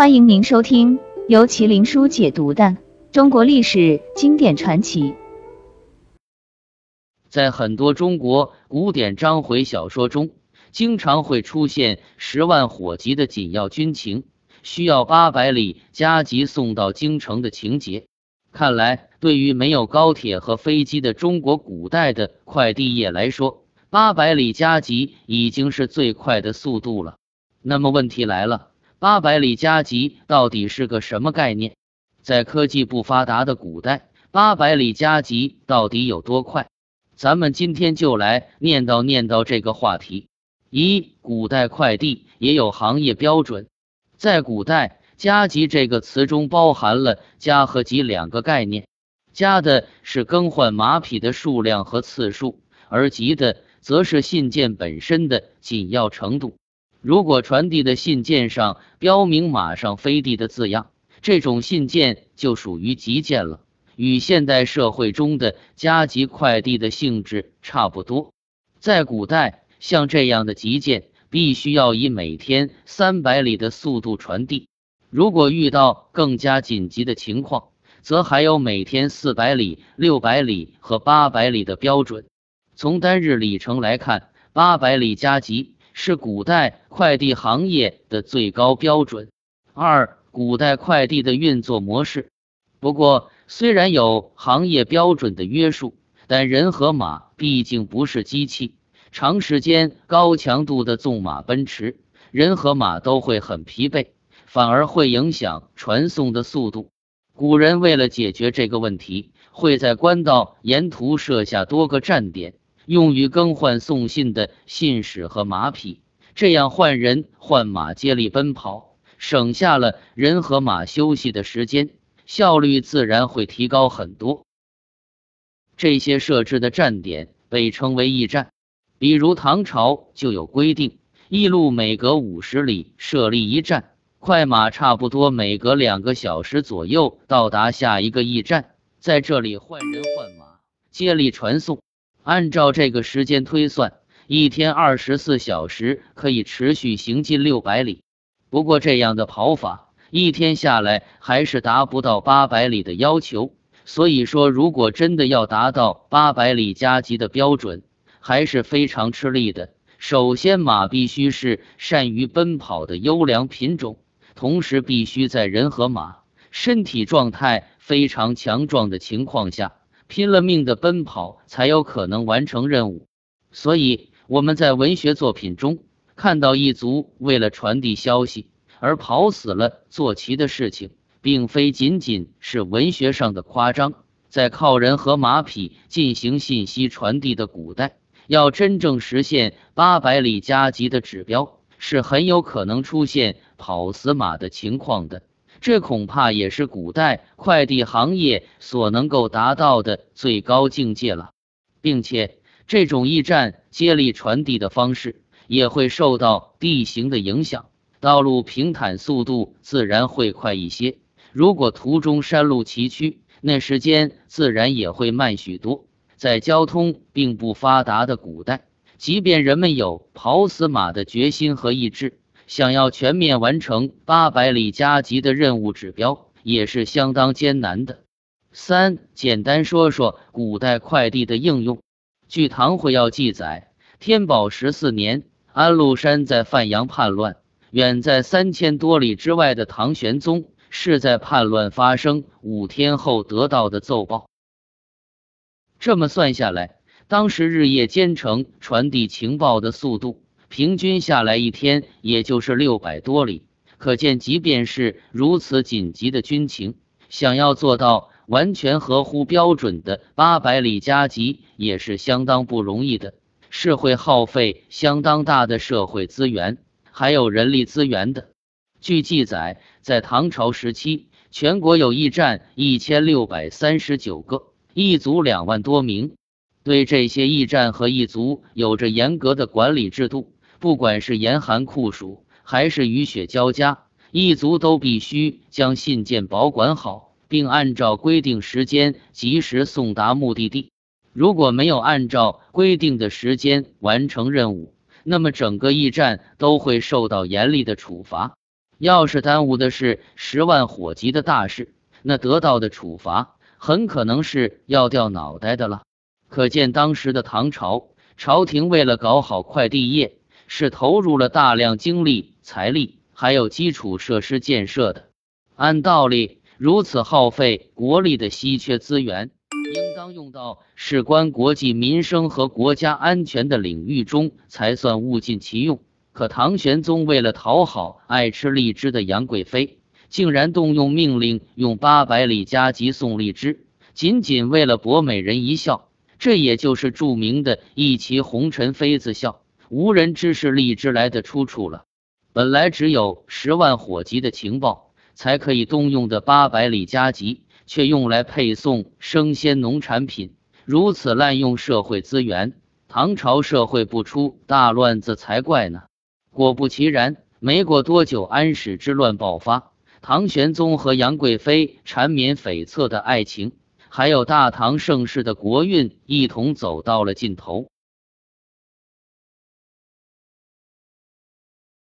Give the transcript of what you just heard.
欢迎您收听由麒麟书解读的中国历史经典传奇。在很多中国古典章回小说中，经常会出现十万火急的紧要军情，需要八百里加急送到京城的情节。看来，对于没有高铁和飞机的中国古代的快递业来说，八百里加急已经是最快的速度了。那么问题来了，八百里加急到底是个什么概念？在科技不发达的古代，八百里加急到底有多快？咱们今天就来念叨念叨这个话题。一、古代快递也有行业标准，在古代。加急这个词中包含了加和急两个概念，加的是更换马匹的数量和次数，而急的则是信件本身的紧要程度。如果传递的信件上标明“马上飞递”的字样，这种信件就属于急件了，与现代社会中的加急快递的性质差不多。在古代，像这样的急件必须要以每天三百里的速度传递。如果遇到更加紧急的情况，则还有每天四百里、六百里和八百里的标准。从单日里程来看，八百里加急是古代快递行业的最高标准。二、古代快递的运作模式。不过，虽然有行业标准的约束，但人和马毕竟不是机器，长时间高强度的纵马奔驰，人和马都会很疲惫。反而会影响传送的速度。古人为了解决这个问题，会在官道沿途设下多个站点，用于更换送信的信使和马匹，这样换人换马接力奔跑，省下了人和马休息的时间，效率自然会提高很多。这些设置的站点被称为驿站，比如唐朝就有规定，驿路每隔五十里设立一站。快马差不多每隔两个小时左右到达下一个驿站，在这里换人换马，接力传送。按照这个时间推算，一天二十四小时可以持续行进六百里。不过这样的跑法，一天下来还是达不到八百里的要求。所以说，如果真的要达到八百里加急的标准，还是非常吃力的。首先，马必须是善于奔跑的优良品种。同时，必须在人和马身体状态非常强壮的情况下，拼了命的奔跑，才有可能完成任务。所以，我们在文学作品中看到一族为了传递消息而跑死了坐骑的事情，并非仅仅是文学上的夸张。在靠人和马匹进行信息传递的古代，要真正实现八百里加急的指标。是很有可能出现跑死马的情况的，这恐怕也是古代快递行业所能够达到的最高境界了，并且这种驿站接力传递的方式也会受到地形的影响，道路平坦，速度自然会快一些；如果途中山路崎岖，那时间自然也会慢许多。在交通并不发达的古代。即便人们有跑死马的决心和意志，想要全面完成八百里加急的任务指标，也是相当艰难的。三、简单说说古代快递的应用。据《唐会要》记载，天宝十四年，安禄山在范阳叛乱，远在三千多里之外的唐玄宗是在叛乱发生五天后得到的奏报。这么算下来。当时日夜兼程传递情报的速度，平均下来一天也就是六百多里。可见，即便是如此紧急的军情，想要做到完全合乎标准的八百里加急，也是相当不容易的，是会耗费相当大的社会资源，还有人力资源的。据记载，在唐朝时期，全国有驿站一千六百三十九个，驿卒两万多名。对这些驿站和驿卒有着严格的管理制度，不管是严寒酷暑还是雨雪交加，驿卒都必须将信件保管好，并按照规定时间及时送达目的地。如果没有按照规定的时间完成任务，那么整个驿站都会受到严厉的处罚。要是耽误的是十万火急的大事，那得到的处罚很可能是要掉脑袋的了。可见当时的唐朝朝廷为了搞好快递业，是投入了大量精力、财力，还有基础设施建设的。按道理，如此耗费国力的稀缺资源。应当用到事关国计民生和国家安全的领域中，才算物尽其用。可唐玄宗为了讨好爱吃荔枝的杨贵妃，竟然动用命令用八百里加急送荔枝，仅仅为了博美人一笑。这也就是著名的“一骑红尘妃子笑，无人知是荔枝来”的出处了。本来只有十万火急的情报才可以动用的八百里加急。却用来配送生鲜农产品，如此滥用社会资源，唐朝社会不出大乱子才怪呢。果不其然，没过多久，安史之乱爆发，唐玄宗和杨贵妃缠绵悱恻的爱情，还有大唐盛世的国运，一同走到了尽头。